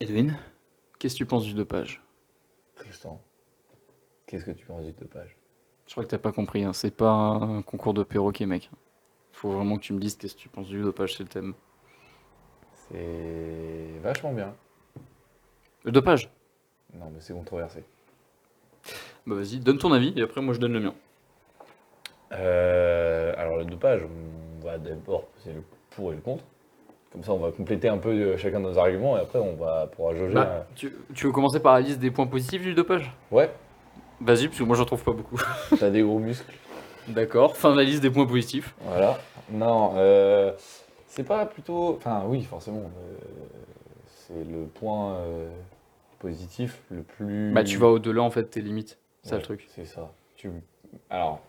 Edwin, qu'est-ce que tu penses du dopage? Tristan, qu'est-ce que tu penses du dopage? Je crois que t'as pas compris, hein. c'est pas un concours de perroquet, mec. Faut vraiment que tu me dises qu'est-ce que tu penses du dopage, c'est le thème. C'est vachement bien. Le dopage? Non, mais c'est controversé. Bah vas-y, donne ton avis et après moi je donne le mien. Euh, alors, le dopage, on va d'abord c'est le pour et le contre. Comme ça, on va compléter un peu euh, chacun de nos arguments et après, on va pourra jauger. Bah, tu, tu veux commencer par la liste des points positifs du dopage? Ouais, Vas-y, parce que moi j'en trouve pas beaucoup. t'as des gros muscles. D'accord, fin de la liste des points positifs. Voilà. Non, euh, c'est pas plutôt. Enfin, oui, forcément. euh, c'est le point euh, positif le plus. Bah tu vas au-delà en fait tes limites, c'est Ouais, le truc. C'est ça. Tu... Alors,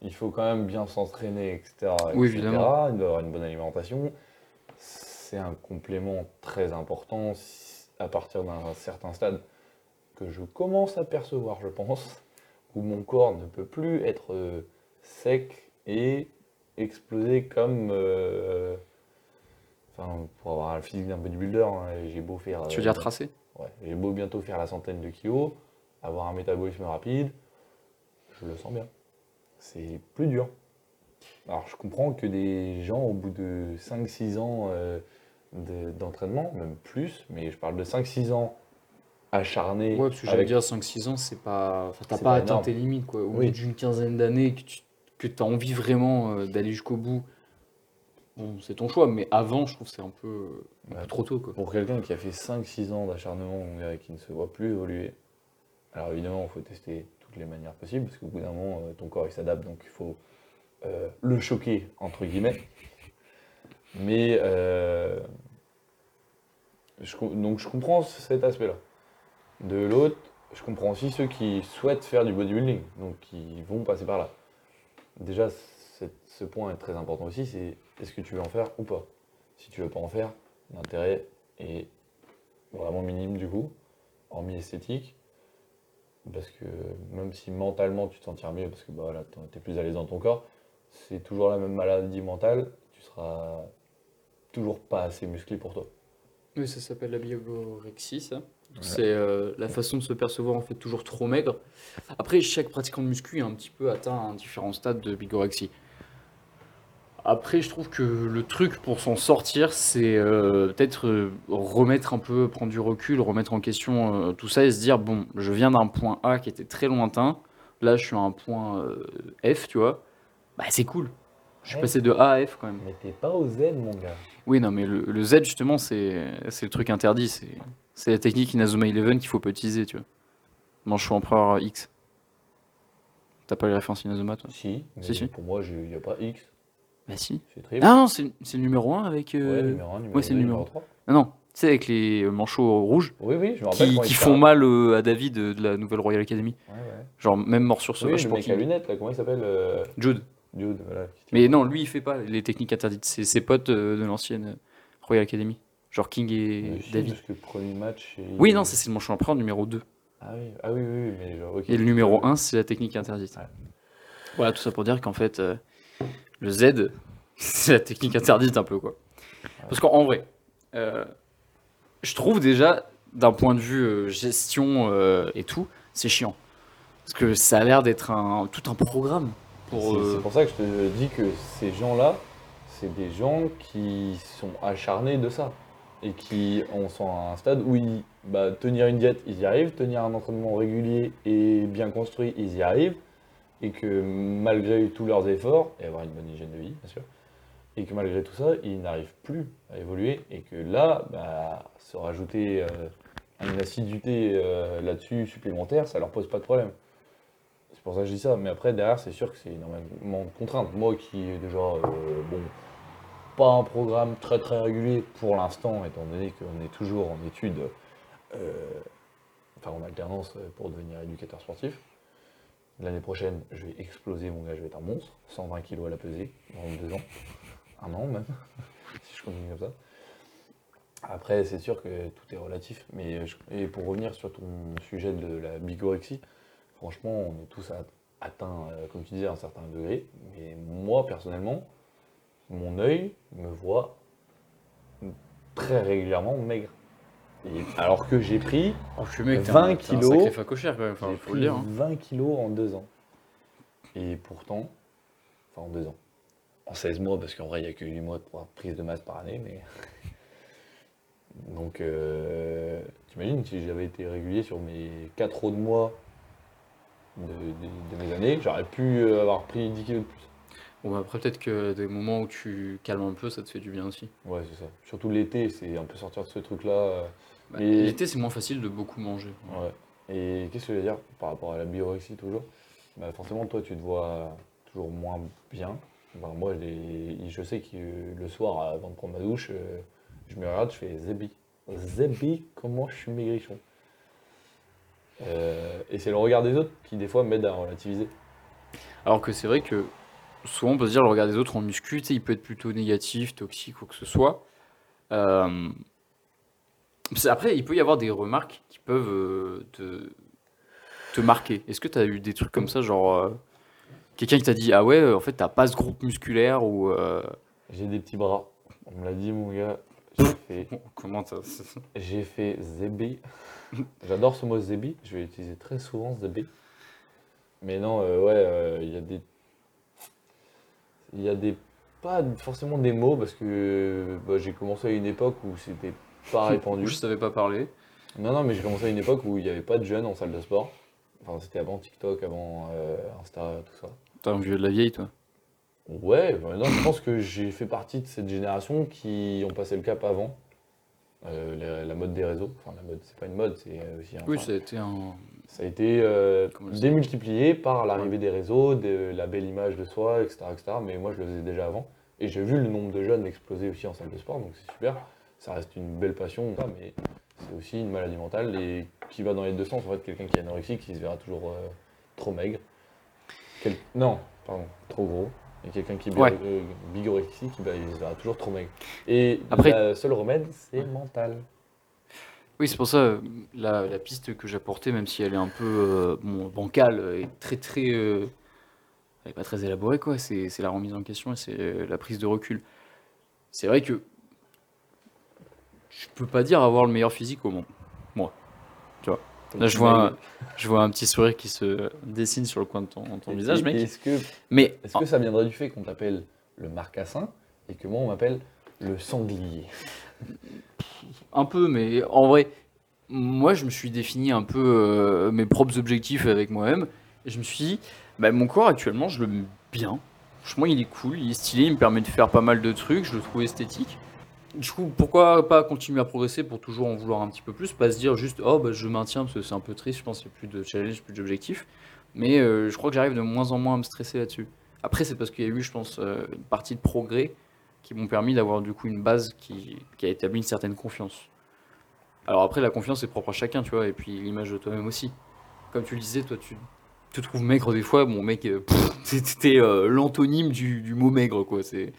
il faut quand même bien s'entraîner, etc. Oui, etc. évidemment. Il doit avoir une bonne alimentation. C'est un complément très important à partir d'un certain stade que je commence à percevoir, je pense, où mon corps ne peut plus être euh, sec et explosé comme. euh, Enfin, pour avoir le physique d'un bodybuilder, hein, j'ai beau faire. Tu veux euh, dire tracé Ouais, j'ai beau bientôt faire la centaine de kilos, avoir un métabolisme rapide, je le sens bien. C'est plus dur. Alors je comprends que des gens au bout de 5-6 ans euh, d'entraînement, même plus, mais je parle de 5-6 ans acharnés. Ouais, parce que j'allais dire 5-6 ans, c'est pas. Enfin, t'as pas, pas atteint tes limites quoi. Au Oui. bout d'une quinzaine d'années, que tu que as envie vraiment euh, d'aller jusqu'au bout, bon, c'est ton choix, mais avant, je trouve que c'est un peu, Ouais. trop tôt quoi. Pour quelqu'un qui a fait 5-6 ans d'acharnement et qui ne se voit plus évoluer, alors évidemment, il faut tester toutes les manières possibles, parce qu'au bout d'un moment, euh, ton corps il s'adapte, donc il faut euh, le choquer, entre guillemets. Mais, euh, je donc je comprends cet aspect-là. De l'autre, je comprends aussi ceux qui souhaitent faire du bodybuilding, donc qui vont passer par là. Déjà, ce point est très important aussi, c'est est-ce que tu veux en faire ou pas? Si tu veux pas en faire, l'intérêt est vraiment minime du coup, hormis esthétique. Parce que même si mentalement tu te sentiras mieux, parce que bah, tu es plus à l'aise dans ton corps, c'est toujours la même maladie mentale, tu seras toujours pas assez musclé pour toi. Oui, ça s'appelle la biorexie, ça. C'est euh, la façon de se percevoir en fait toujours trop maigre. Après, chaque pratiquant de muscu est un petit peu atteint à un différent stade de bigorexie. Après, je trouve que le truc pour s'en sortir, c'est euh, peut-être euh, remettre un peu, prendre du recul, remettre en question euh, tout ça et se dire bon, je viens d'un point A qui était très lointain. Là, je suis à un point F, tu vois. Bah, c'est cool. Je suis passé de A à F quand même. Mais t'es pas au Z, mon gars. Oui, non, mais le, le Z, justement, c'est le truc interdit. C'est la technique Inazuma Eleven qu'il faut pas utiliser, tu vois. Manchot empereur X. T'as pas les références Inazuma, toi? Si, mais Si, si. pour moi, il n'y a pas X, Bah si. c'est. Ah non, c'est le numéro 1 avec... euh, Ouais, numéro 1, numéro ouais, c'est 2, le numéro numéro. 3. Ah non, tu sais, avec les manchots rouges Oui, oui, je me rappelle qui, font mal euh, à David euh, de la nouvelle Royal Academy. Ouais, ouais. Genre, même mort sur Oui, sauvage le pour mec à lunettes, là, comment il s'appelle euh, Jude. Jude, voilà. Mais non, lui, il fait pas les techniques interdites. C'est ses potes euh, de l'ancienne euh, Royal Academy. Genre King et Mais David. Parce que le premier match. il- Oui, non, ça, c'est le manchot empereur numéro 2. Ah oui, ah oui, oui, oui, mais genre, ok. Et le numéro 1, c'est la technique interdite. Ouais. Voilà, tout ça pour dire qu'en fait, euh, le Z, c'est la technique interdite un peu, quoi. Parce qu'en en vrai, euh, je trouve déjà, d'un point de vue euh, gestion euh, et tout, c'est chiant. Parce que ça a l'air d'être un, tout un programme pour... C'est euh, c'est pour ça que je te dis que ces gens-là, c'est des gens qui sont acharnés de ça. Et qui en sont à un stade où ils, bah, tenir une diète, ils y arrivent, tenir un entraînement régulier et bien construit, ils y arrivent. Et que malgré tous leurs efforts, et avoir une bonne hygiène de vie, bien sûr, et que malgré tout ça, ils n'arrivent plus à évoluer. Et que là, bah, se rajouter euh, une assiduité euh, là-dessus supplémentaire, ça leur pose pas de problème. C'est pour ça que je dis ça. Mais après, derrière, c'est sûr que c'est énormément de contraintes. Moi qui déjà, euh, bon, pas un programme très très régulier pour l'instant, étant donné qu'on est toujours en études, euh, enfin en alternance euh, pour devenir éducateur sportif. L'année prochaine, je vais exploser, mon gars, je vais être un monstre. 120 kilos à la pesée dans deux ans. Un an même, si je continue comme ça. Après, c'est sûr que tout est relatif. Mais et pour revenir sur ton sujet de la bigorexie, franchement, on est tous atteints, euh, comme tu disais, à un certain degré. Mais moi, personnellement, mon œil me voit très régulièrement maigre. Et alors que j'ai pris, Oh, je suis mec, t'es 20 un- t'es un kilos. sacré facochère quand même, enfin, j'ai faut le dire. hein. 20 kilos en deux ans. Et pourtant, enfin en deux ans, en 16 mois, parce qu'en vrai, il n'y a que 8 mois de prise de masse par année, mais. Donc, euh, t'imagines si j'avais été régulier sur mes 4 autres mois de, de- de mes années, j'aurais pu euh, avoir pris 10 kilos de plus. Bon, bah, après, peut-être que des moments où tu calmes un peu, ça te fait du bien aussi. Ouais, c'est ça. Surtout l'été, c'est un peu sortir de ce truc-là. euh, Bah, L'été, c'est moins facile de beaucoup manger. Ouais. Et qu'est-ce que je veux dire par rapport à la biorexie toujours? Bah Forcément, toi, tu te vois toujours moins bien. Bah, moi, je sais que le soir, avant de prendre ma douche, euh, je me regarde, je fais Zébi. Zébi, comment je suis maigrichon. Euh, et c'est le regard des autres qui, des fois, m'aide à relativiser. Alors que c'est vrai que souvent on peut se dire le regard des autres en muscu, il peut être plutôt négatif, toxique ou que ce soit. Euh, Après, il peut y avoir des remarques qui peuvent euh, te, te marquer. Est-ce que tu as eu des trucs comme ça, genre quelqu'un qui t'a dit Ah ouais, en fait, t'as pas ce groupe musculaire ou. J'ai des petits bras. On me l'a dit, mon gars. J'ai fait, comment ça? J'ai fait Zébi. J'adore ce mot Zébi. Je vais l'utiliser très souvent, Zébi. Mais non, euh, ouais, euh, il y a des. Il y a des. Pas forcément des mots, parce que bah, j'ai commencé à une époque où c'était pas répandu. Je savais pas parler. Non, non, mais j'ai commencé à une époque où il n'y avait pas de jeunes en salle de sport. Enfin, c'était avant TikTok, avant euh, Insta, tout ça. T'es un vieux de la vieille, toi. Ouais, bah, non, je pense que j'ai fait partie de cette génération qui ont passé le cap avant. Euh, la, la mode des réseaux. Enfin, la mode, c'est pas une mode, c'est aussi un. Oui, ça a été un. Ça a été euh, démultiplié par l'arrivée des réseaux, de la belle image de soi, etc., etc. Mais moi, je le faisais déjà avant. Et j'ai vu le nombre de jeunes exploser aussi en salle de sport, donc c'est super. Ça reste une belle passion, mais c'est aussi une maladie mentale et qui va dans les deux sens. En fait, quelqu'un qui est anorexique, qui se verra toujours euh, trop maigre. Quel- Non, pardon, trop gros. Et quelqu'un qui est Ouais. euh, bigorexique, bah, il se verra toujours trop maigre. Et Après- le seul remède, c'est mental. Oui, c'est pour ça, la, la piste que j'apportais, même si elle est un peu euh, bon, bancale, est très très. euh, elle est pas très élaborée, quoi. C'est la remise en question et c'est la prise de recul. C'est vrai que je peux pas dire avoir le meilleur physique au monde. Moi. Tu vois? Là, je vois, un, je vois un petit sourire qui se dessine sur le coin de ton, ton Et- visage, et- mec. Est-ce que Mais Est-ce que ça viendrait du fait qu'on t'appelle le marcassin et que moi on m'appelle le sanglier? Un peu, mais en vrai, moi je me suis défini un peu euh, mes propres objectifs avec moi-même. Et je me suis dit, bah, mon corps actuellement, je le mets bien. Franchement, il est cool, il est stylé, il me permet de faire pas mal de trucs, je le trouve esthétique. Du coup, pourquoi pas continuer à progresser pour toujours en vouloir un petit peu plus Pas se dire juste, oh bah je maintiens parce que c'est un peu triste, je pense qu'il n'y a plus de challenge, plus d'objectifs. Mais euh, je crois que j'arrive de moins en moins à me stresser là-dessus. Après, c'est parce qu'il y a eu, je pense, euh, une partie de progrès qui m'ont permis d'avoir du coup une base qui, a établi une certaine confiance. Alors après, la confiance est propre à chacun, tu vois, et puis l'image de toi-même aussi. Comme tu le disais, toi, tu te trouves maigre des fois. Bon, mec, t'es euh, l'antonyme du, du mot maigre, quoi. C'est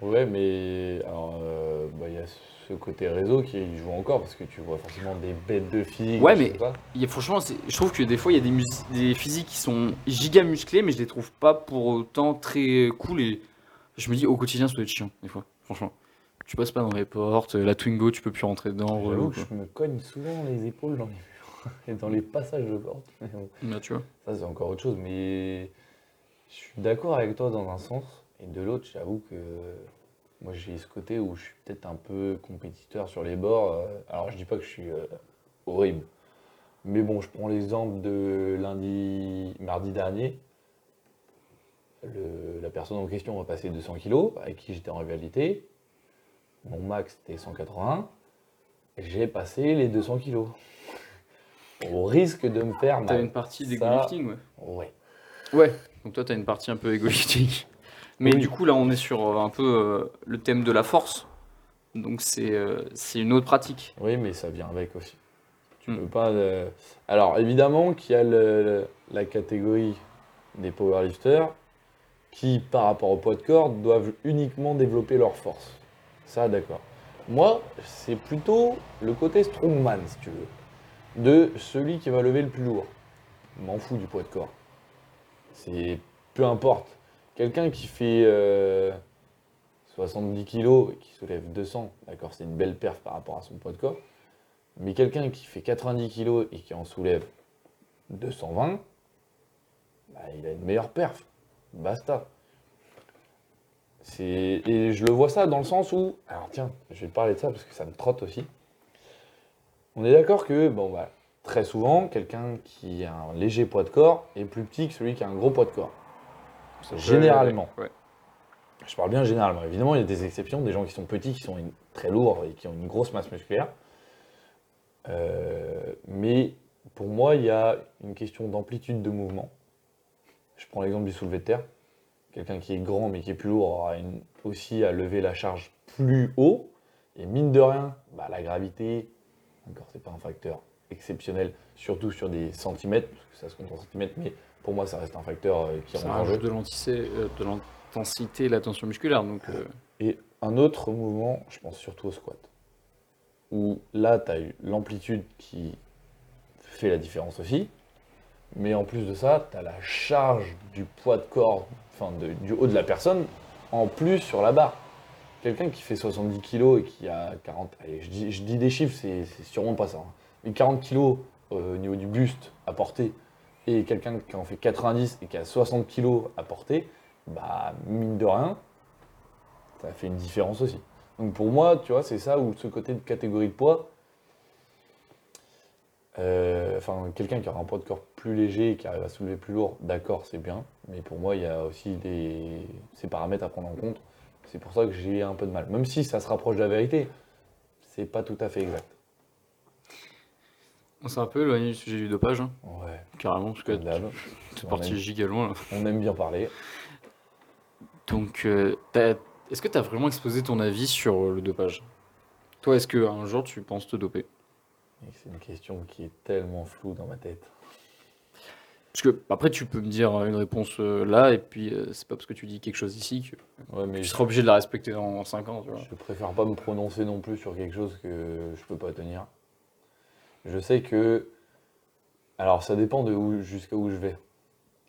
Ouais, mais alors euh, bah, il y a ce côté réseau qui joue encore parce que tu vois forcément des bêtes de filles. Ouais, mais- sais pas. Il y a- franchement, je trouve que des fois, il y a des, mus- des physiques qui sont giga musclés, mais je les trouve pas pour autant très cool. Et je me dis, au quotidien, ça doit être chiant, des fois, franchement. Tu passes pas dans les portes, la Twingo, tu peux plus rentrer dedans. relou, je me cogne souvent les épaules dans les murs et dans les passages de porte. Mais bon, Là, tu vois. Ça c'est encore autre chose, mais je suis d'accord avec toi dans un sens et de l'autre, j'avoue que moi j'ai ce côté où je suis peut-être un peu compétiteur sur les bords. euh, Alors je dis pas que je suis euh, horrible, mais bon, je prends l'exemple de lundi, mardi dernier. Le- la personne en question a passé 200 kilos, avec qui j'étais en rivalité. Mon max était 180. J'ai passé les 200 kilos. Au risque de me faire T'as mal. une partie d'égo-lifting, ouais. Ouais. Ouais, donc toi, tu as une partie un peu égoïstique. Mais Oui. du coup, là, on est sur euh, un peu euh, le thème de la force. Donc, c'est euh, c'est une autre pratique. Oui, mais ça vient avec aussi. Tu Hmm. peux pas. Alors, évidemment qu'il y a le- la catégorie des powerlifters qui, par rapport au poids de corps, doivent uniquement développer leur force. Ça, d'accord. Moi, c'est plutôt le côté strongman, si tu veux, de celui qui va lever le plus lourd. Je M'en fous du poids de corps. C'est peu importe. Quelqu'un qui fait euh, 70 kg et qui soulève 200, d'accord, c'est une belle perf par rapport à son poids de corps. Mais quelqu'un qui fait 90 kg et qui en soulève 220, bah, il a une meilleure perf. Basta. Et je le vois ça dans le sens où. Alors tiens, je vais parler de ça parce que ça me trotte aussi. On est d'accord que, bon, bah, très souvent, quelqu'un qui a un léger poids de corps est plus petit que celui qui a un gros poids de corps. Généralement. Ouais. Je parle bien généralement. Évidemment, il y a des exceptions, des gens qui sont petits, qui sont une- très lourds et qui ont une grosse masse musculaire. Euh, mais pour moi, il y a une question d'amplitude de mouvement. Je prends l'exemple du soulevé de terre. Quelqu'un qui est grand mais qui est plus lourd aura une- aussi à lever la charge plus haut. Et mine de rien, bah, la gravité, encore, c'est pas un facteur exceptionnel, surtout sur des centimètres, parce que ça se compte en centimètres, mais pour moi, ça reste un facteur euh, qui rentre en jeu. de euh, de l'intensité et la tension musculaire. Donc, euh, Et un autre mouvement, je pense surtout au squat. Où là, tu as eu l'amplitude qui fait la différence aussi. Mais en plus de ça, tu as la charge du poids de corps, enfin de- du haut de la personne, en plus sur la barre. Quelqu'un qui fait 70 kg et qui a 40. Allez, je dis, je dis des chiffres, c'est c'est sûrement pas ça. hein. Mais 40 kg au niveau du buste à porter, et quelqu'un qui en fait 90 et qui a 60 kg à porter, bah, mine de rien, ça fait une différence aussi. Donc pour moi, tu vois, c'est ça où ce côté de catégorie de poids, euh, enfin quelqu'un qui aura un poids de corps plus léger qui arrive à soulever plus lourd, d'accord, c'est bien. Mais pour moi, il y a aussi des ces paramètres à prendre en compte. C'est pour ça que j'ai un peu de mal. Même si ça se rapproche de la vérité, c'est pas tout à fait exact. On s'est un peu éloigné du sujet du dopage, hein, Ouais, carrément, parce que c'est on parti aime. giga loin. là. On aime bien parler. Donc, euh, t'as- est-ce que tu as vraiment exposé ton avis sur euh, le dopage? Toi, est-ce qu'un jour tu penses te doper? Et C'est une question qui est tellement floue dans ma tête. Parce que après, tu peux me dire une réponse euh, là, et puis euh, c'est pas parce que tu dis quelque chose ici que Ouais, mais tu je, seras obligé de la respecter dans 5 ans. Tu vois. je préfère pas me prononcer non plus sur quelque chose que je peux pas tenir. Je sais que. Alors, ça dépend de où, jusqu'à où je vais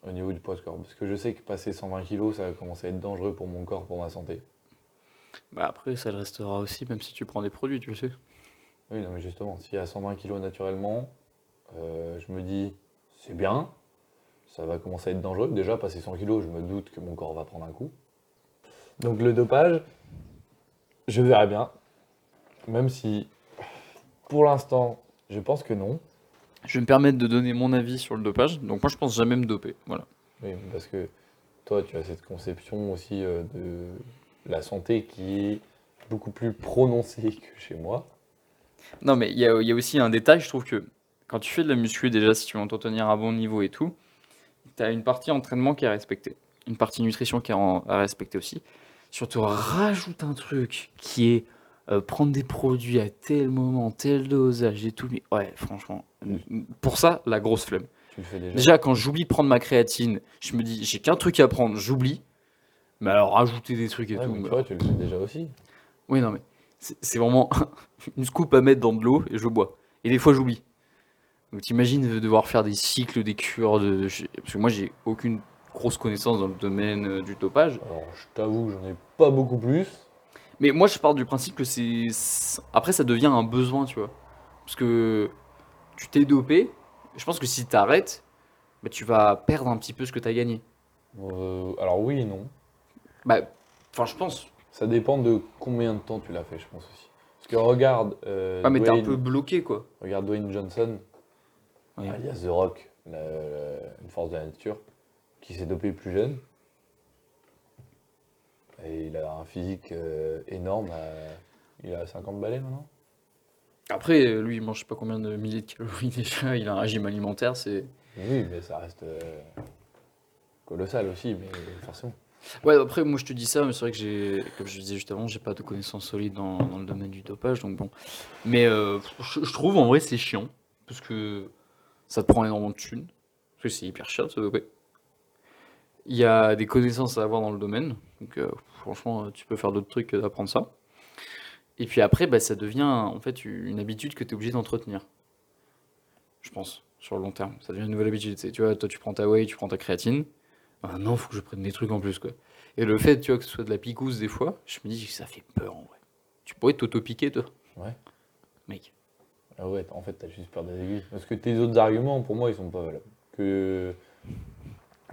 au niveau du poids de corps. Parce que je sais que passer 120 kg, ça va commencer à être dangereux pour mon corps, pour ma santé. Bah après, ça le restera aussi, même si tu prends des produits, tu le sais. Oui, non, mais justement, s'il y a 120 kg naturellement, euh, je me dis, c'est bien, ça va commencer à être dangereux. Déjà, passer 100 kg, je me doute que mon corps va prendre un coup. Donc le dopage, je verrai bien. Même si, pour l'instant, je pense que non. Je vais me permettre de donner mon avis sur le dopage. Donc moi, je pense jamais me doper. Voilà. Oui, parce que toi, tu as cette conception aussi euh, de la santé qui est beaucoup plus prononcée que chez moi. Non, mais il y a, il y a aussi un détail, je trouve que quand tu fais de la muscu, déjà, si tu veux entretenir un bon niveau et tout, tu as une partie entraînement qui est respectée, une partie nutrition qui est à respecter aussi. Surtout, rajoute un truc qui est euh, prendre des produits à tel moment, tel dosage et tout. Mais ouais, franchement, pour ça, la grosse flemme. Tu le fais déjà. Déjà, quand j'oublie de prendre ma créatine, je me dis, j'ai qu'un truc à prendre, j'oublie. Mais alors, rajouter des trucs et Ouais, tout. mais bah, tu le fais déjà aussi. oui, non, mais c'est vraiment une scoop à mettre dans de l'eau et je bois. Et des fois, j'oublie. Donc, t'imagines de devoir faire des cycles, des cures. De... Parce que moi, j'ai aucune grosse connaissance dans le domaine euh, du dopage. Alors, je t'avoue, j'en ai pas beaucoup plus. Mais moi, je pars du principe que c'est. Après, ça devient un besoin, tu vois. Parce que tu t'es dopé. Je pense que si t'arrêtes, bah, tu vas perdre un petit peu ce que t'as gagné. Euh, alors oui et non. Bah, enfin, je pense. Ça dépend de combien de temps tu l'as fait, je pense aussi. Parce que regarde, euh, Ah, mais t'es un peu bloqué, quoi. regarde Dwayne Johnson, Ouais. alias The Rock, la- une force de la nature, qui s'est dopé plus jeune. Et il a un physique euh, énorme. à- Il a 50 balais maintenant Après, euh, lui, il mange je sais pas combien de milliers de calories déjà. Il a un régime alimentaire, c'est. Oui, mais ça reste euh, colossal aussi, mais forcément. Ouais, après, moi je te dis ça, mais c'est vrai que j'ai, comme je disais juste avant, j'ai pas de connaissances solides dans, dans le domaine du dopage, donc bon. Mais euh, je, je trouve en vrai c'est chiant, parce que ça te prend énormément de thunes, parce que c'est hyper cher de se doper. Il y a des connaissances à avoir dans le domaine, donc euh, franchement, euh, tu peux faire d'autres trucs que d'apprendre ça. Et puis après, bah, ça devient en fait une habitude que tu es obligé d'entretenir. Je pense, sur le long terme. Ça devient une nouvelle habitude. tu vois, toi tu prends ta whey, tu prends ta créatine. Ah non, faut que je prenne des trucs en plus, quoi. Et le fait, tu vois, que ce soit de la picouse des fois, je me dis que ça fait peur en vrai. Tu pourrais t'auto-piquer, toi Ouais. Mec. Ah ouais, en fait, t'as juste peur des aiguilles. Parce que tes autres arguments, pour moi, ils sont pas valables. Que.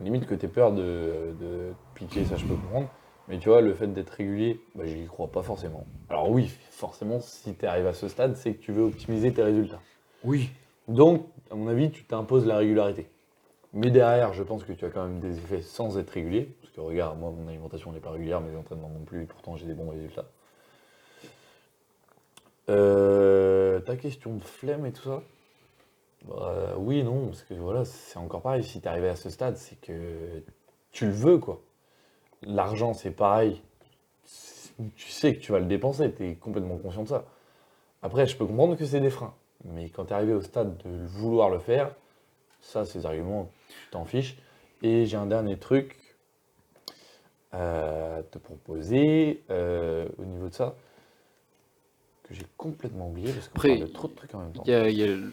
Limite que t'aies peur de, de piquer, ça je peux comprendre. Mais tu vois, le fait d'être régulier, bah, j'y crois pas forcément. Alors oui, forcément, si tu arrives à ce stade, c'est que tu veux optimiser tes résultats. Oui. Donc, à mon avis, tu t'imposes la régularité. Mais derrière, je pense que tu as quand même des effets sans être régulier. Parce que regarde, moi, mon alimentation n'est pas régulière, mes entraînements non plus, et pourtant j'ai des bons résultats. Euh, ta question de flemme et tout ça? Bah, Oui non, parce que voilà, c'est encore pareil. Si tu arrivé à ce stade, c'est que tu le veux, quoi. L'argent, c'est pareil. Tu sais que tu vas le dépenser, tu es complètement conscient de ça. Après, je peux comprendre que c'est des freins. Mais quand tu es arrivé au stade de vouloir le faire, ça, ces arguments, tu t'en fiches. Et j'ai un dernier truc à te proposer euh, au niveau de ça, que j'ai complètement oublié parce qu'on parle de trop de trucs en même temps. Il y a, il y a le-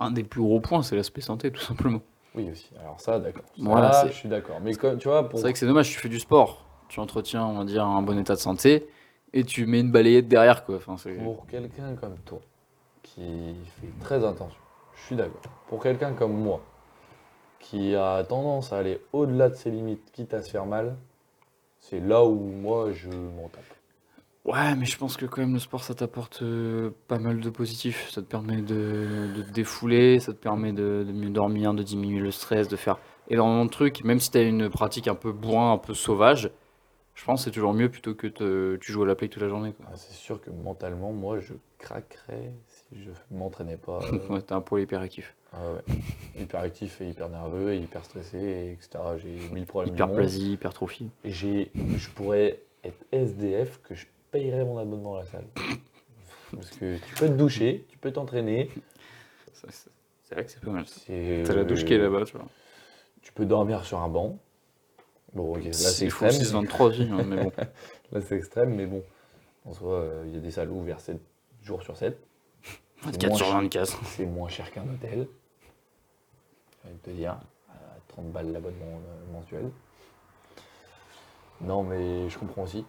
un des plus gros points, c'est l'aspect santé, tout simplement. Oui, aussi. Alors ça, d'accord. Voilà, c'est- je suis d'accord. Mais comme, tu vois, pour... C'est vrai que c'est dommage, tu fais du sport, tu entretiens, on va dire, un bon état de santé, et tu mets une balayette derrière, quoi. Enfin. Pour quelqu'un comme toi, qui fait très attention, je suis d'accord. Pour quelqu'un comme moi, qui a tendance à aller au-delà de ses limites, quitte à se faire mal, c'est là où moi je m'en tape. Ouais, mais je pense que quand même le sport, ça t'apporte euh, pas mal de positifs. Ça te permet de, de te défouler, ça te permet de, de mieux dormir, de diminuer le stress, de faire énormément de trucs. Même si t'as une pratique un peu bourrin, un peu sauvage, je pense que c'est toujours mieux plutôt que te- tu joues à la play toute la journée. Quoi. Ah, c'est sûr que mentalement, moi je craquerais si je m'entraînais pas. euh, Ouais, t'as un pôle hyperactif. ah ouais. Hyper actif et hyper nerveux et hyper stressé, et etc. J'ai mille problèmes. du monde. Hyperplasie, hypertrophie. Et j'ai, je pourrais être SDF que je payerais mon abonnement à la salle. Parce que tu peux te doucher, tu peux t'entraîner. C'est vrai que c'est pas mal. T'as la douche qui est là-bas, tu vois. Tu peux dormir sur un banc. Bon, ok, là c'est Il faut extrême. 6-23 aussi, hein, mais bon. Là c'est extrême, mais bon. En soi, euh, il y a des salles ouvertes 7 jours sur 7. 24 sur moins 24. C'est moins cher qu'un hôtel. J'ai envie de te dire. à 30 balles l'abonnement euh, mensuel. Non, mais je comprends aussi.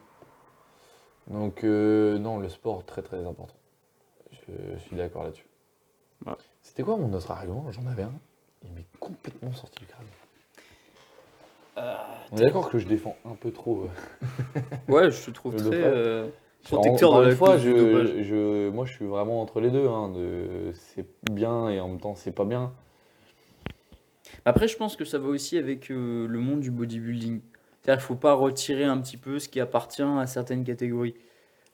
Donc, euh, non, le sport, très très important. Je suis d'accord là-dessus. Ouais. C'était quoi mon autre argument J'en avais un. Il m'est complètement sorti du crâne. On est d'accord que je défends un peu trop. euh, Ouais, je te trouve très euh, protecteur de la fois, je, je- moi je suis vraiment entre les deux. hein, de, c'est bien et en même temps c'est pas bien. Après, je pense que ça va aussi avec euh, le monde du bodybuilding. C'est-à-dire qu'il faut pas retirer un petit peu ce qui appartient à certaines catégories.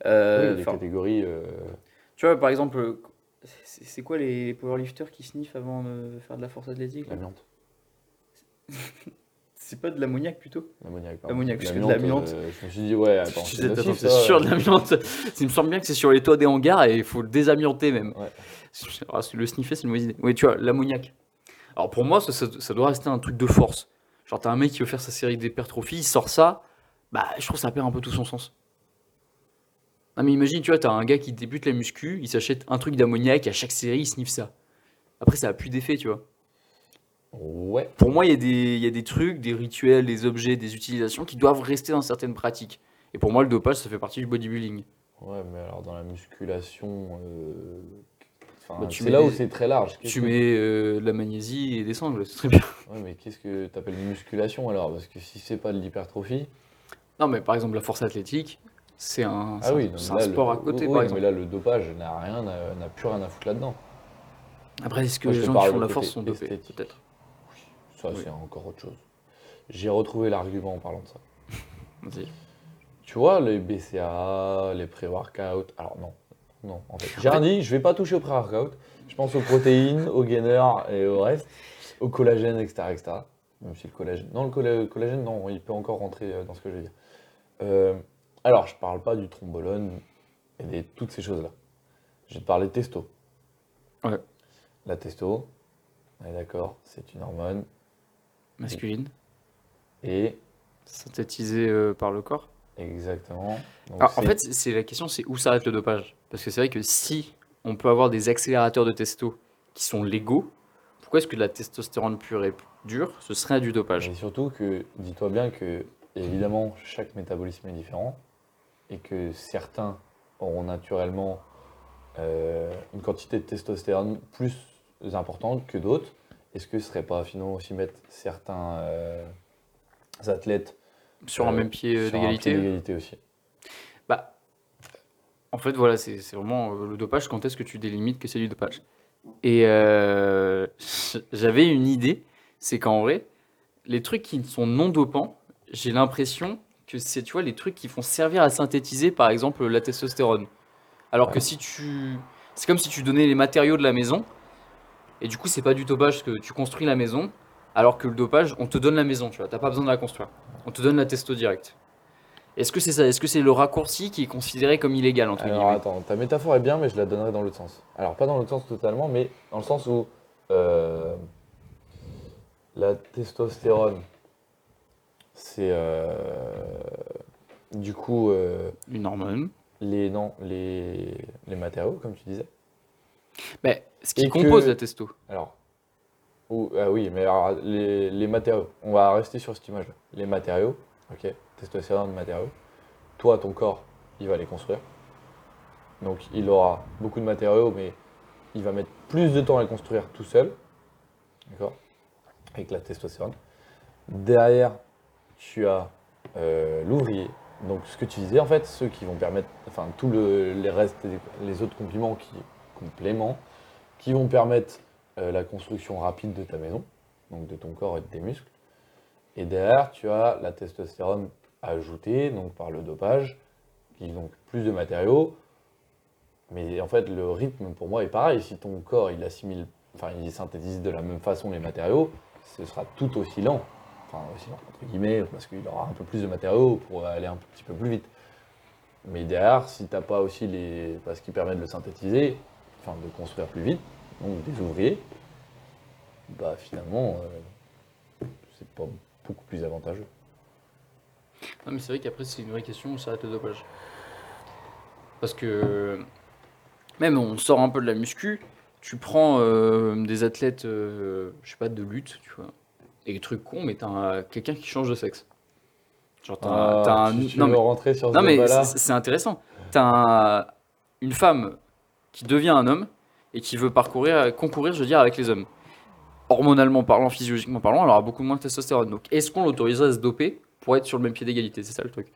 Euh, oui, les catégories. euh, tu vois, par exemple, euh, c'est quoi les powerlifters qui sniffent avant de faire de la force athlétique L'amiante. C'est pas de l'ammoniac plutôt? L'ammoniaque, pardon. L'ammoniac, parce que de L'amiante, euh, je me suis dit, ouais, attends, c'est sûr de l'amiante. Il me semble bien que c'est sur les toits des hangars et il faut le désamianter même. Ouais. Ah, le sniffer, c'est une mauvaise idée. Oui, tu vois, l'ammoniac. Alors pour moi, ça, ça- ça doit rester un truc de force. Genre, t'as un mec qui veut faire sa série d'hypertrophies, il sort ça, bah, je trouve que ça perd un peu tout son sens. Non, mais imagine, tu vois, t'as un gars qui débute la muscu, il s'achète un truc d'ammoniac, et à chaque série, il sniffe ça. Après, ça a plus d'effet, tu vois. Ouais. Pour moi, il y, a des- y a des trucs, des rituels, des objets, des utilisations qui doivent rester dans certaines pratiques. Et pour moi, le dopage, ça fait partie du bodybuilding. Ouais, mais alors dans la musculation, euh, enfin, Bah, tu c'est mets là où c'est très large. Tu que- mets euh, de la magnésie et des sangles, c'est très bien. Ouais, mais qu'est-ce que tu appelles musculation alors? Parce que si c'est pas de l'hypertrophie. Non, mais par exemple, la force athlétique, c'est un, Ah oui, un là, sport le- à côté, oui, par mais exemple. là, le dopage n'a rien, n'a plus rien à foutre là-dedans. Après, est-ce que Moi, je les gens parle qui font de la force sont dopés. Peut-être? Ça, Oui. c'est encore autre chose. J'ai retrouvé l'argument en parlant de ça. Vas-y. Tu vois, les BCA, les pré-workout. Alors, non. Non, en fait. J'ai rien dit, je vais pas toucher au pré-workout. Je pense aux protéines, aux gainers et au reste, au collagène, etc. etc. Même si le collagène. Non, le colla- collagène, non, il peut encore rentrer euh, dans ce que je veux dire. Euh, alors, je parle pas du trombolone et de toutes ces choses-là. Je vais te parler de testo. Ouais. La testo, on est d'accord, c'est une hormone. Masculine, Et synthétisée euh, par le corps. exactement. donc Alors, en fait, c'est la question, c'est où s'arrête le dopage? Parce que c'est vrai que si on peut avoir des accélérateurs de testo qui sont légaux, pourquoi est-ce que de la testostérone pure et dure, ce serait du dopage? Et surtout que, dis-toi bien que, évidemment, chaque métabolisme est différent et que certains auront naturellement euh, une quantité de testostérone plus importante que d'autres, est-ce que ce serait pas finalement aussi mettre certains euh, athlètes Sur un euh, même pied d'égalité aussi? En fait, voilà, c'est vraiment euh, le dopage. Quand est-ce que tu délimites que c'est du dopage? Et euh, j'avais une idée, c'est qu'en vrai, les trucs qui sont non dopants, j'ai l'impression que c'est, tu vois, les trucs qui vont servir à synthétiser, par exemple, la testostérone. Alors que si tu, c'est comme si tu donnais les matériaux de la maison, et du coup, c'est pas du dopage que tu construis la maison, alors que le dopage, on te donne la maison, tu vois, t'as pas besoin de la construire. On te donne la testo direct. Est-ce que c'est ça Est-ce que c'est le raccourci qui est considéré comme illégal entre Alors guillemets? attends, ta métaphore est bien, mais je la donnerai dans l'autre sens. Alors pas dans l'autre sens totalement, mais dans le sens où euh, la testostérone, c'est euh, du coup euh, Une hormone. les, non, les, les matériaux, comme tu disais. Mais ce qui Et que- compose la testo. Alors, ou- ah oui, mais alors, les, les matériaux, on va rester sur cette image-là. Les matériaux, ok, testostérone, matériaux. Toi, ton corps, il va les construire. Donc, il aura beaucoup de matériaux, mais il va mettre plus de temps à les construire tout seul. D'accord? Avec la testostérone. Derrière, tu as euh, l'ouvrier. Donc, ce que tu disais, en fait, ceux qui vont permettre, enfin, tous le- les restes, les autres compléments qui, compléments qui vont permettre euh, la construction rapide de ta maison, donc de ton corps et de tes muscles. Et derrière, tu as la testostérone ajoutée, donc par le dopage, qui donc plus de matériaux. Mais en fait, le rythme pour moi est pareil. Si ton corps il assimile, enfin il synthétise de la même façon les matériaux, ce sera tout aussi lent. Enfin, aussi lent, entre guillemets, parce qu'il aura un peu plus de matériaux pour aller un petit peu plus vite. Mais derrière, si tu n'as pas aussi les. Parce qui permet de le synthétiser, enfin de construire plus vite, donc des ouvriers, bah finalement, euh, c'est pas beaucoup plus avantageux. Non, mais c'est vrai qu'après, c'est une vraie question où s'arrête le dopage. Parce que même on sort un peu de la muscu, tu prends euh, des athlètes, euh, je sais pas, de lutte, tu vois, et des trucs cons, mais t'as un- quelqu'un qui change de sexe. Genre, t'as un-. Ah, tu, tu non, veux mais, rentrer sur ce non, mais c'est intéressant. T'as un- une femme qui devient un homme et qui veut parcourir, concourir, je veux dire, avec les hommes. Hormonalement parlant, physiologiquement parlant, elle aura beaucoup moins de testostérone. Donc, est-ce qu'on l'autoriserait à se doper pour être sur le même pied d'égalité C'est ça le truc.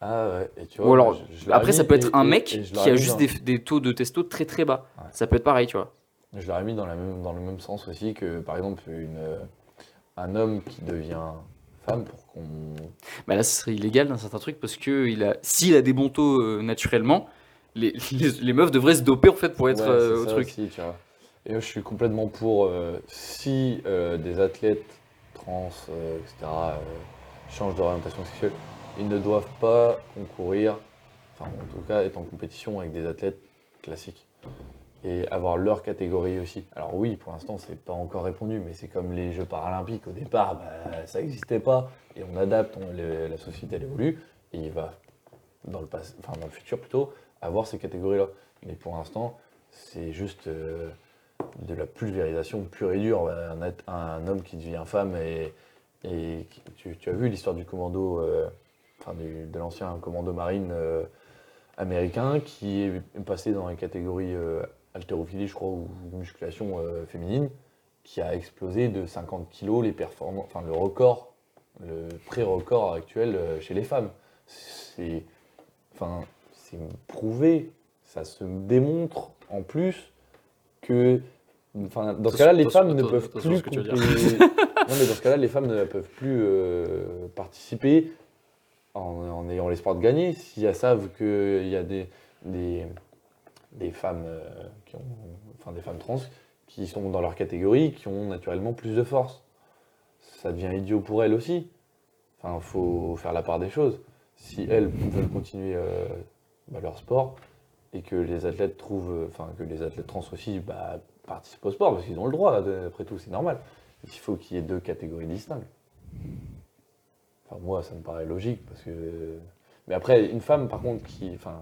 Ah ouais, et tu Ou alors, je- je Après, ça peut être et- un mec et qui a juste dans- des, des taux de testo très très bas. Ouais. Ça peut être pareil, tu vois. Je l'aurais mis dans, la même, dans le même sens aussi que, par exemple, une, euh, un homme qui devient femme pour qu'on. Bah là, ce serait illégal dans certains trucs parce que il a, s'il a des bons taux euh, naturellement, les, les, les meufs devraient se doper en fait pour être Ouais, euh, au ça truc. aussi, tu vois. Et moi, je suis complètement pour euh, si des athlètes trans, etc., changent d'orientation sexuelle, ils ne doivent pas concourir, enfin, en tout cas, être en compétition avec des athlètes classiques. Et avoir leur catégorie aussi. Alors oui, pour l'instant, c'est pas encore répondu, mais c'est comme les Jeux paralympiques. Au départ, bah, ça n'existait pas, et on adapte, la société évolue, et il va, dans le, enfin, dans le futur plutôt, avoir ces catégories-là. Mais pour l'instant, c'est juste euh, de la pulvérisation pure et dure. Un, un homme qui devient femme et, et tu, tu as vu l'histoire du commando, euh, enfin du- de l'ancien commando marine euh, américain qui est passé dans la catégorie euh, haltérophilie, je crois, ou musculation féminine, qui a explosé de 50 kilos les performances, enfin le record, le pré-record actuel chez les femmes. C'est, enfin, c'est prouvé, ça se démontre en plus que, enfin, dans ce cas-là, les femmes ne peuvent plus. mais dans ce cas-là, les femmes ne peuvent plus euh, participer en, ayant l'espoir de gagner. Si elles savent qu'il y a des, femmes euh, des femmes trans qui sont dans leur catégorie, qui ont naturellement plus de force. Ça devient idiot pour elles aussi. Enfin, faut faire la part des choses. Si elles veulent continuer euh, bah, leur sport et que les athlètes trouvent, enfin que les athlètes trans aussi bah, participent au sport parce qu'ils ont le droit. Après tout, c'est normal. Il faut qu'il y ait deux catégories distinctes. Enfin, moi, ça me paraît logique parce que. Mais après, une femme, par contre, qui, enfin,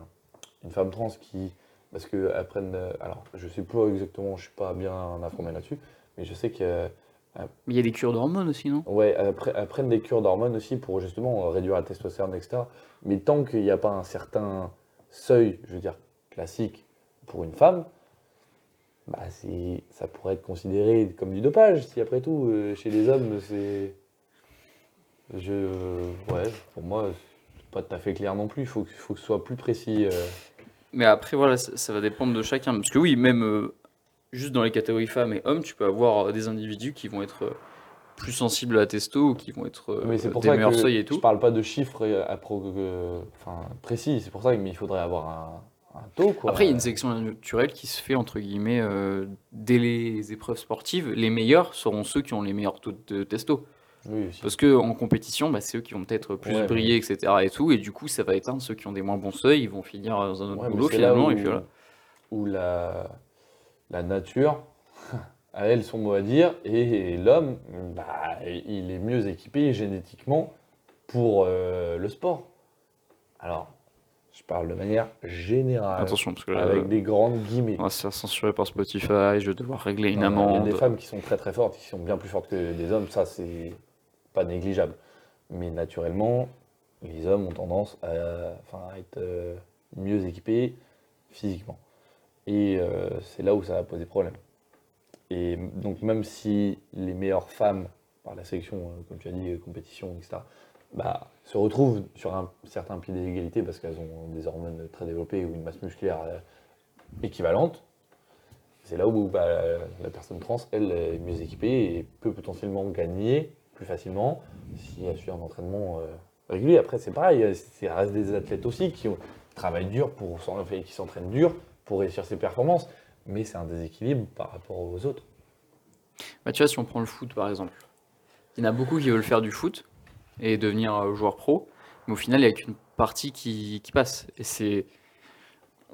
une femme trans qui, parce que elles prennent, euh, alors, je sais pas exactement, je suis pas bien informé là-dessus, mais je sais que Mais il y a des cures d'hormones aussi, non? Ouais, elles prennent des cures d'hormones aussi pour justement euh, réduire la testostérone, etc. Mais tant qu'il n'y a pas un certain seuil, je veux dire, classique, pour une femme, bah ça pourrait être considéré comme du dopage. Si après tout, euh, chez les hommes, c'est. Je. Ouais, pour moi, c'est pas tout à fait clair non plus. Il faut, que- faut que ce soit plus précis. euh. Mais après, voilà, ça, ça va dépendre de chacun. Parce que oui, même euh, juste dans les catégories femmes et hommes, tu peux avoir euh, des individus qui vont être euh, plus sensibles à la testo ou qui vont être euh, Mais c'est pour des ça meilleurs que seuils et je tout. parle pas de chiffres euh, euh, enfin, précis. C'est pour ça qu'il faudrait avoir un taux. Quoi. Après, il y a une sélection naturelle qui se fait, entre guillemets, euh, dès les épreuves sportives. Les meilleurs seront ceux qui ont les meilleurs taux de testo. Oui. Parce que en compétition, bah, c'est eux qui vont peut-être plus Ouais, briller, etc. Et, tout, et du coup, ça va éteindre ceux qui ont des moins bons seuils. Ils vont finir dans un autre Ouais, boulot finalement. où, Et puis voilà. où la, la nature a elle son mot à dire et l'homme, bah, il est mieux équipé génétiquement pour euh, le sport. Alors, je parle de manière générale, Attention, parce que là, avec des grandes guillemets. on va se faire censurer par Spotify. Je vais devoir régler une Non, non, Il y a amende. des femmes qui sont très très fortes, qui sont bien plus fortes que des hommes, ça c'est pas négligeable. Mais naturellement, les hommes ont tendance à, enfin, à être euh, mieux équipés physiquement. Et euh, c'est là où ça va poser problème. Et donc même si les meilleures femmes, par la sélection, euh, comme tu as dit, euh, compétition, etc., bah, se retrouvent sur un certain pied d'égalité parce qu'elles ont des hormones très développées ou une masse musculaire euh, équivalente, c'est là où bah, la personne trans, elle, est mieux équipée et peut potentiellement gagner plus facilement si elle suit un entraînement euh, régulier. Après, c'est pareil, ça reste des athlètes aussi qui travaillent dur, pour, qui s'entraînent dur pour réussir ses performances, mais c'est un déséquilibre par rapport aux autres. Tu vois, si on prend le foot par exemple, il y en a beaucoup qui veulent faire du foot et devenir euh, joueur pro, mais au final, il n'y a qu'une partie qui, qui passe. Et c'est.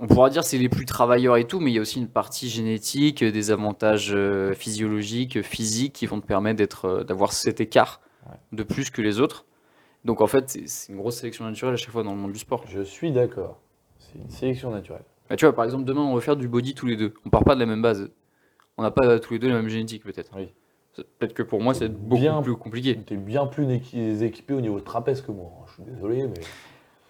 On pourra dire c'est les plus travailleurs et tout, mais il y a aussi une partie génétique, des avantages euh, physiologiques, physiques qui vont te permettre d'être, euh, d'avoir cet écart de plus que les autres. Donc en fait, c'est- une grosse sélection naturelle à chaque fois dans le monde du sport. Je suis d'accord. C'est une sélection naturelle. Bah, tu vois, par exemple, demain, on va faire du body tous les deux. On part pas de la même base. On n'a pas tous les deux la même génétique, peut-être. Oui. Peut-être que pour moi, c'est beaucoup Bien. plus compliqué. Tu es bien plus équi- équipé au niveau de trapèze que moi. hein. Je suis désolé, mais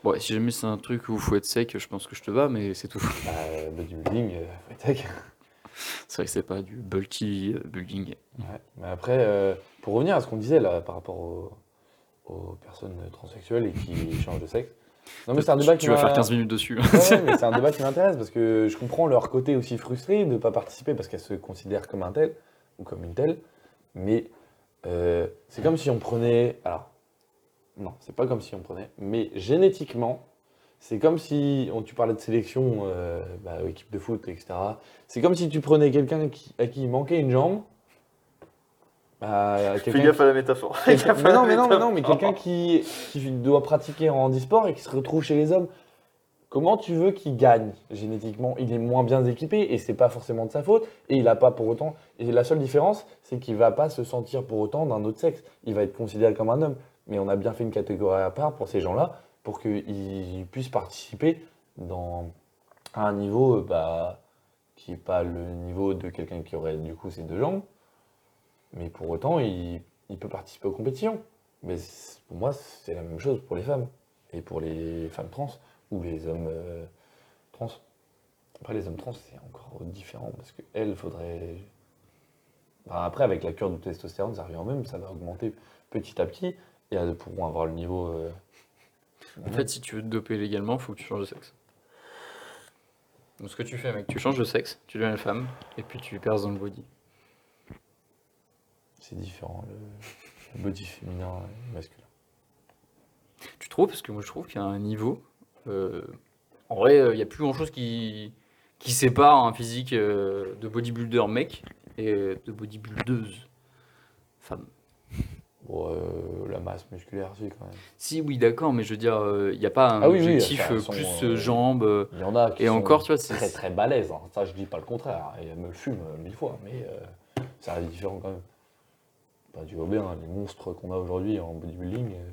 Bon, si jamais c'est un truc où il faut être sec, je pense que je te bats, mais c'est tout. bah, bodybuilding, euh, faut être sec. C'est vrai que c'est pas du bulky euh, building. Ouais, Mais après, euh, pour revenir à ce qu'on disait là par rapport aux, aux personnes transsexuelles et qui changent de sexe. Non, mais c'est un débat tu, qui tu vas faire 15 minutes dessus. Ouais, ouais, mais c'est un débat qui m'intéresse parce que je comprends leur côté aussi frustré de ne pas participer parce qu'elles se considèrent comme un tel ou comme une telle. Mais euh, c'est comme si on prenait. Alors, non, c'est pas comme si on prenait. Mais génétiquement, c'est comme si. on- tu parlais de sélection, euh, bah, équipe de foot, etc. C'est comme si tu prenais quelqu'un qui, à qui il manquait une jambe. à Fais quelqu'un gaffe à la métaphore. Fais mais la non, mais non, mais non, mais quelqu'un qui, qui doit pratiquer en handisport et qui se retrouve chez les hommes, comment tu veux qu'il gagne génétiquement? Il est moins bien équipé et c'est pas forcément de sa faute et il a pas pour autant. Et la seule différence, c'est qu'il va pas se sentir pour autant d'un autre sexe. Il va être considéré comme un homme. Mais on a bien fait une catégorie à part pour ces gens-là pour qu'ils puissent participer dans, à un niveau euh, bah, qui n'est pas le niveau de quelqu'un qui aurait du coup ses deux jambes. Mais pour autant, il, peut participer aux compétitions. Mais pour moi, c'est la même chose pour les femmes. Et pour les femmes trans ou les hommes euh, trans. Après, les hommes trans, c'est encore différent parce qu'elles, faudrait. Enfin, après, avec la cure de testostérone, ça revient au même, ça va augmenter petit à petit et elles pourront avoir le niveau. euh, En fait, si tu veux te doper légalement, il faut que tu changes de sexe. Donc ce que tu fais, mec, tu changes de sexe, tu deviens une femme, et puis tu perces dans le body. c'est différent, le, le body féminin et masculin. Tu trouves? Parce que moi je trouve qu'il y a un niveau. Euh, en vrai, euh, il n'y a plus grand chose qui, qui sépare un physique euh, de bodybuilder mec et euh, de bodybuildeuse femme. Bon, euh, la masse musculaire, si, quand même. Si, oui, d'accord, mais je veux dire, euh, il n'y a pas un Ah oui, objectif euh, plus euh, euh, jambes. euh, Il y en a qui Et sont encore, tu vois, très très balèzes. hein. Ça, je dis pas le contraire. Et elles me fument euh, mille fois, mais euh, ça reste différent quand même. Pas du bien, hein, les monstres qu'on a aujourd'hui en bodybuilding. euh,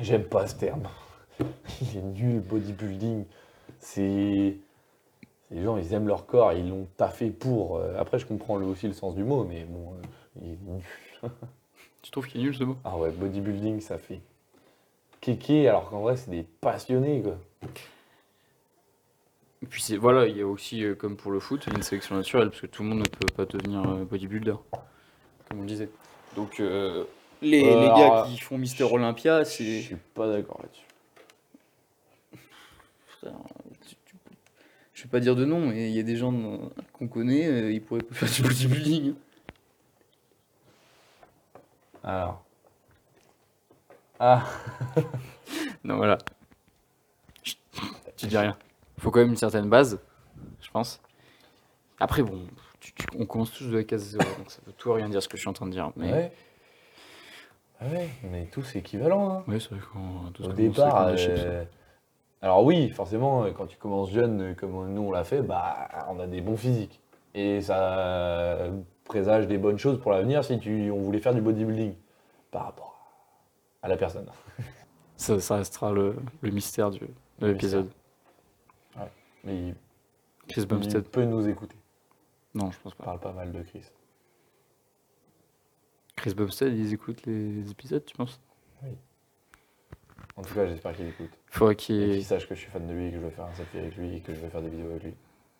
J'aime pas ce terme. Il est nul, bodybuilding. C'est. Les gens, ils aiment leur corps, ils l'ont taffé pour. euh, Après, je comprends aussi le sens du mot, mais bon, euh, il est nul. Tu trouves qu'il est nul ce mot? Ah ouais, bodybuilding, ça fait kéké, alors qu'en vrai, c'est des passionnés, quoi. Et puis c'est voilà, il y a aussi, euh, comme pour le foot, une sélection naturelle, parce que tout le monde ne peut pas devenir euh, bodybuilder, comme on le disait. Donc euh, les, les gars qui font Mister Olympia, Je c'est. suis pas d'accord là-dessus. Frère, tu- tu- Je vais pas dire de nom, mais il y a des gens euh, qu'on connaît, euh, ils pourraient pas faire du bodybuilding. Alors. Ah, Non, voilà. Chut, Tu dis rien. Faut quand même une certaine base, je pense. Après, bon, tu- tu- on commence tous de la case zéro, donc ça veut tout et rien dire ce que je suis en train de dire. Mais ouais. Ah ouais, on est tous équivalents. Hein. Ouais, c'est vrai qu'on a tous Au commencé départ, chips. euh, alors oui, forcément, euh, quand tu commences jeune, euh, comme nous on l'a fait, bah, on a des bons physiques. Et ça euh, présage des bonnes choses pour l'avenir si tu, on voulait faire du bodybuilding par rapport à la personne. Ça, ça restera le, le mystère du, de l'épisode. Mais il, Chris il Bumstead. peut nous écouter. Non, je pense On pas. parle pas mal de Chris. Chris Bumstead, ils écoutent les épisodes, tu penses? En tout cas, j'espère qu'il écoute. Faudrait qu'il sache que je suis fan de lui, que je veux faire un selfie avec lui, que je veux faire des vidéos avec lui.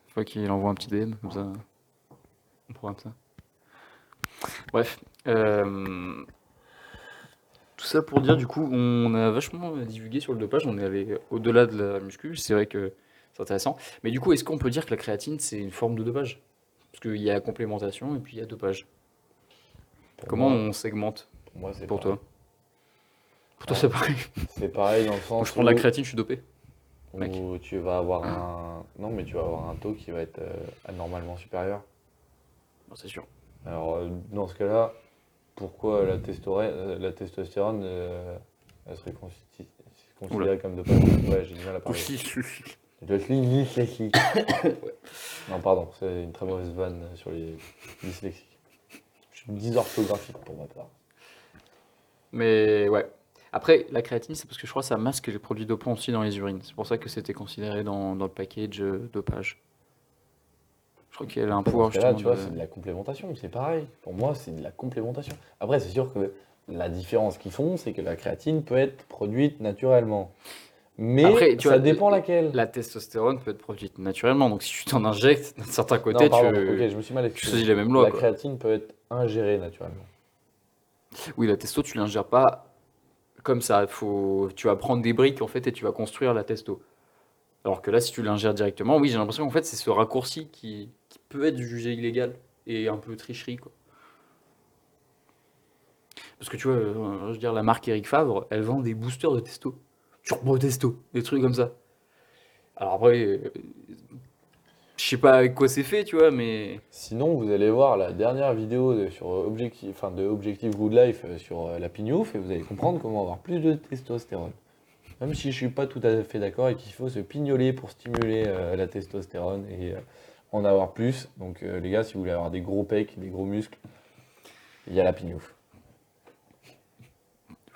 faudrait qu'il envoie un petit DM, comme ça. On programme ça. Bref. euh, Tout ça pour dire, du coup, on a vachement divulgué sur le dopage, on est allé au-delà de la muscu, c'est vrai que c'est intéressant. Mais du coup, est-ce qu'on peut dire que la créatine, c'est une forme de dopage? Parce qu'il y a complémentation et puis il y a dopage. Pour Comment moi, on segmente? pour moi, c'est pour pareil. toi Pour toi, c'est pareil. C'est pareil dans le sens je prends de la créatine, je suis dopé. où mec. tu vas avoir un non mais tu vas avoir un taux qui va être euh, anormalement supérieur. Non, c'est sûr. Alors euh, dans ce cas-là, pourquoi la, testostérone, euh, la testostérone euh, elle serait considérée comme dopage Ouais, j'ai du mal à parler. Je suis dyslexique. Non pardon, c'est une très mauvaise vanne sur les dyslexiques. Je suis dysorthographique pour ma part. Mais ouais. Après, la créatine, c'est parce que je crois que ça masque les produits dopants aussi dans les urines. C'est pour ça que c'était considéré dans, dans le package euh, dopage. Je crois qu'elle a un pouvoir justement. tu vois, c'est de la complémentation, c'est pareil. Pour moi, c'est de la complémentation. Après, c'est sûr que la différence qu'ils font, c'est que la créatine peut être produite naturellement. Mais Après, tu ça vois, dépend laquelle. La testostérone peut être produite naturellement. Donc si tu t'en injectes d'un certain côté, non, pardon, tu, ok, je me suis mal tu exprimé. choisis la même loi. La quoi. créatine peut être ingérée naturellement. Oui, la testo, tu l'ingères pas comme ça. Faut... Tu vas prendre des briques en fait et tu vas construire la testo. Alors que là, si tu l'ingères directement, oui, j'ai l'impression qu'en fait, c'est ce raccourci qui, peut être jugé illégal et un peu tricherie. Quoi. Parce que tu vois, euh, je veux dire, la marque Eric Favre, elle vend des boosters de testo. Turbo testo, des trucs comme ça. Alors après, euh, je sais pas avec quoi c'est fait, tu vois, mais. Sinon, vous allez voir la dernière vidéo de, sur Objectif, enfin, de Objective Good Life euh, sur euh, la pignouf et vous allez comprendre comment avoir plus de testostérone. Même si je suis pas tout à fait d'accord et qu'il faut se pignoler pour stimuler euh, la testostérone et euh, en avoir plus. Donc euh, les gars, si vous voulez avoir des gros pecs, des gros muscles, il y a la pignouf.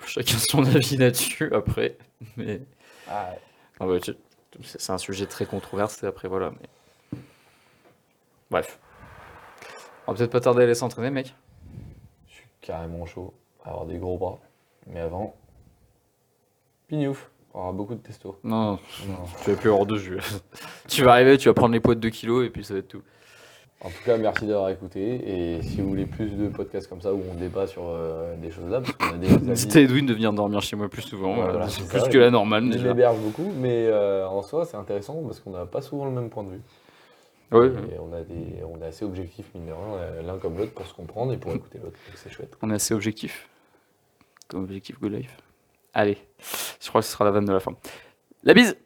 Chacun son avis là-dessus après. Mais. Ah, Ah ouais, c'est c'est un sujet très controversé après, voilà. Mais... Bref. On va peut-être pas tarder à aller s'entraîner, mec. je suis carrément chaud à avoir des gros bras. Mais avant, pignouf, on aura beaucoup de testo. Non, Non. tu vas plus hors de jeu. tu vas arriver, tu vas prendre les poids de 2 kilos et puis ça va être tout. En tout cas, merci d'avoir écouté. Et si vous voulez plus de podcasts comme ça où on débat sur euh, des choses là, parce qu'on a des à Edwin de venir dormir chez moi plus souvent. Voilà. voilà, c'est c'est plus ça, que la normale. Il déjà. m'héberge beaucoup, mais euh, en soi, c'est intéressant parce qu'on n'a pas souvent le même point de vue. Et on, a des, on est assez objectifs, mine de rien, euh, l'un comme l'autre, pour se comprendre et pour écouter l'autre. C'est chouette. on est assez objectif. Comme objectif Go Life. Allez, je crois que ce sera la vanne de la fin. La bise